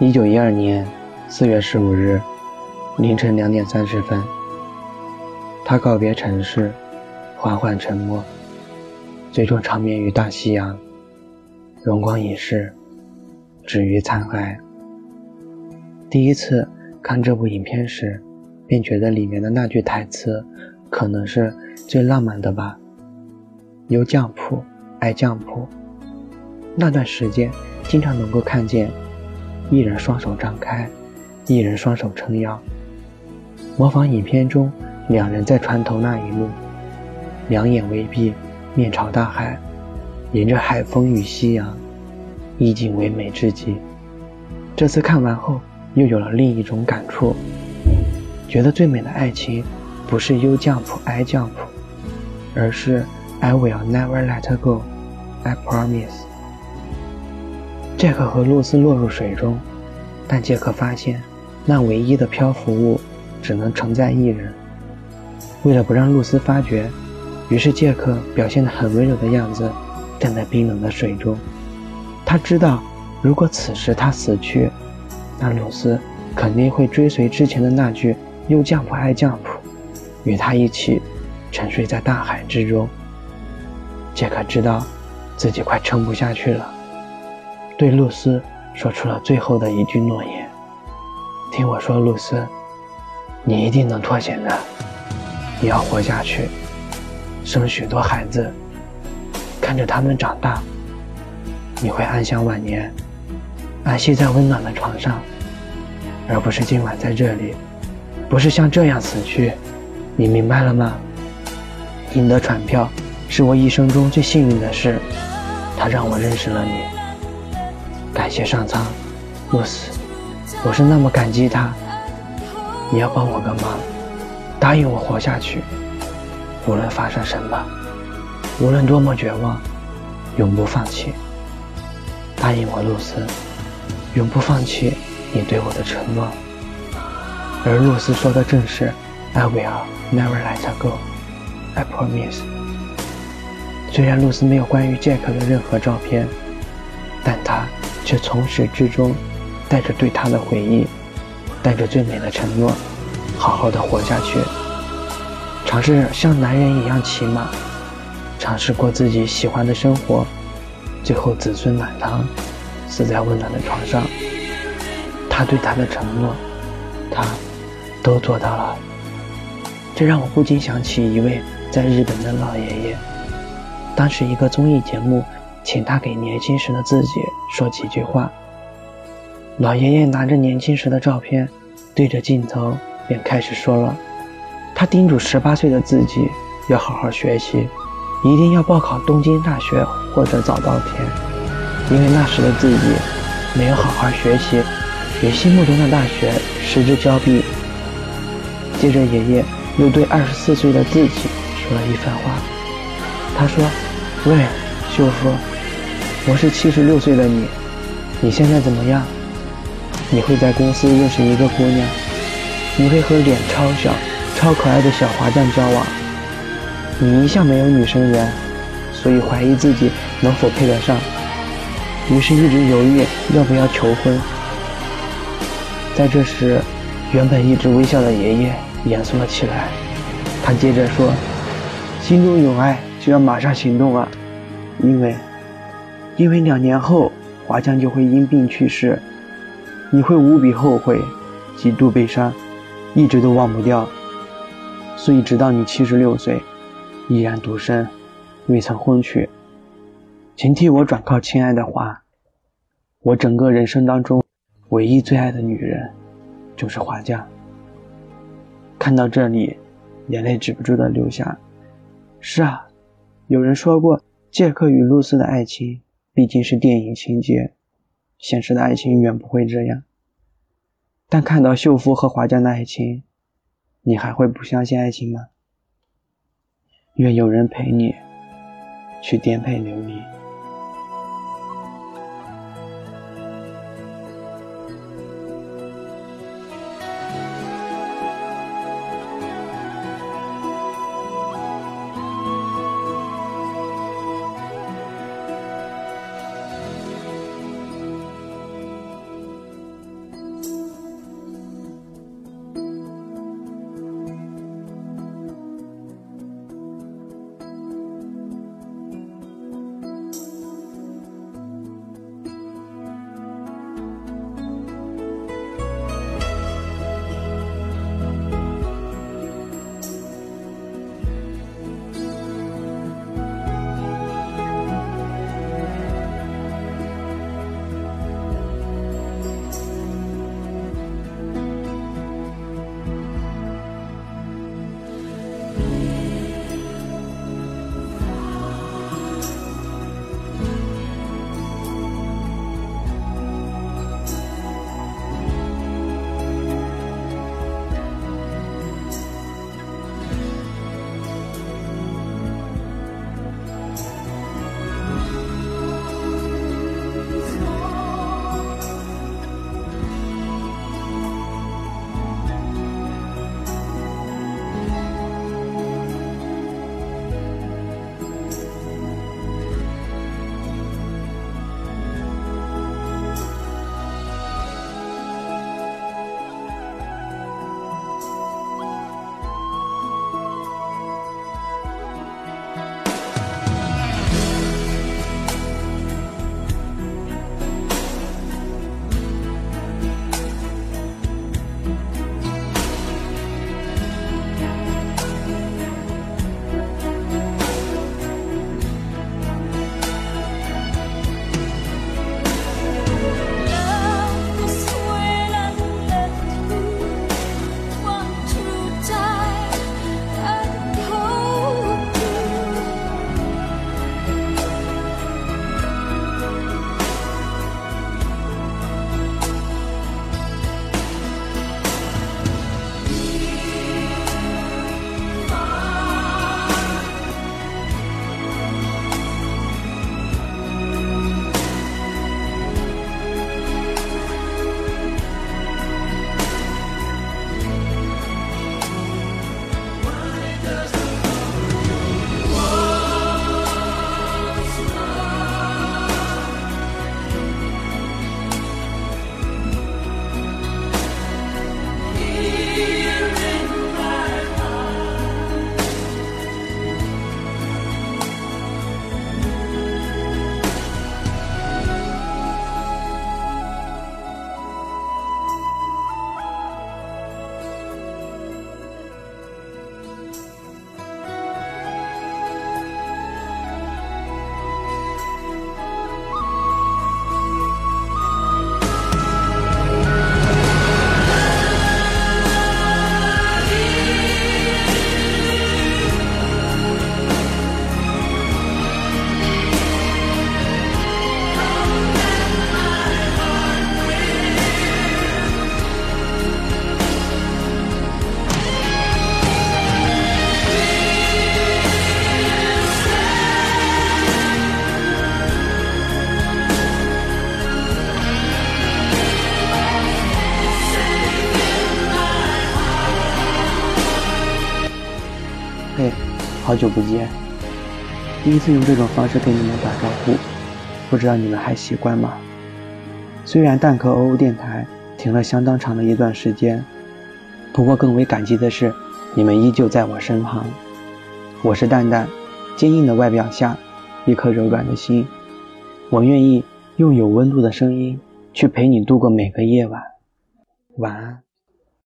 一九一二年四月十五日凌晨两点三十分，他告别城市，缓缓沉没，最终长眠于大西洋，荣光已逝，止于残骸。第一次看这部影片时，便觉得里面的那句台词可能是最浪漫的吧。优酱谱，爱酱谱。那段时间，经常能够看见。一人双手张开，一人双手撑腰，模仿影片中两人在船头那一幕，两眼微闭，面朝大海，迎着海风与夕阳，意境唯美至极。这次看完后，又有了另一种感触，觉得最美的爱情不是 “you jump, I jump”，而是 “I will never let go, I promise”。杰克和露丝落入水中，但杰克发现，那唯一的漂浮物只能承载一人。为了不让露丝发觉，于是杰克表现得很温柔的样子，站在冰冷的水中。他知道，如果此时他死去，那露丝肯定会追随之前的那句“又降普爱降普”，与他一起沉睡在大海之中。杰克知道，自己快撑不下去了。对露丝说出了最后的一句诺言：“听我说，露丝，你一定能脱险的。你要活下去，生许多孩子，看着他们长大，你会安享晚年，安息在温暖的床上，而不是今晚在这里，不是像这样死去。你明白了吗？赢得船票是我一生中最幸运的事，它让我认识了你。”感谢上苍，露丝，我是那么感激他。你要帮我个忙，答应我活下去，无论发生什么，无论多么绝望，永不放弃。答应我，露丝，永不放弃你对我的承诺。而露丝说的正是 “I will never let go, I promise”。虽然露丝没有关于杰克的任何照片，但她。却从始至终带着对他的回忆，带着最美的承诺，好好的活下去。尝试像男人一样骑马，尝试过自己喜欢的生活，最后子孙满堂，死在温暖的床上。他对他的承诺，他都做到了。这让我不禁想起一位在日本的老爷爷，当时一个综艺节目。请他给年轻时的自己说几句话。老爷爷拿着年轻时的照片，对着镜头便开始说了。他叮嘱十八岁的自己要好好学习，一定要报考东京大学或者早稻田，因为那时的自己没有好好学习，与心目中的大学失之交臂。接着，爷爷又对二十四岁的自己说了一番话。他说：“喂，秀夫。”我是七十六岁的你，你现在怎么样？你会在公司认识一个姑娘，你会和脸超小、超可爱的小华酱交往。你一向没有女生缘，所以怀疑自己能否配得上，于是一直犹豫要不要求婚。在这时，原本一直微笑的爷爷严肃了起来，他接着说：“心中有爱就要马上行动啊，因为……”因为两年后，华强就会因病去世，你会无比后悔，极度悲伤，一直都忘不掉。所以，直到你七十六岁，依然独身，未曾婚娶，请替我转告亲爱的华，我整个人生当中唯一最爱的女人，就是华强。看到这里，眼泪止不住的流下。是啊，有人说过，杰克与露丝的爱情。毕竟是电影情节，现实的爱情远不会这样。但看到秀夫和华江的爱情，你还会不相信爱情吗？愿有人陪你去颠沛流离。好久不见！第一次用这种方式跟你们打招呼，不知道你们还习惯吗？虽然蛋壳欧欧电台停了相当长的一段时间，不过更为感激的是，你们依旧在我身旁。我是蛋蛋，坚硬的外表下，一颗柔软的心。我愿意用有温度的声音去陪你度过每个夜晚。晚安。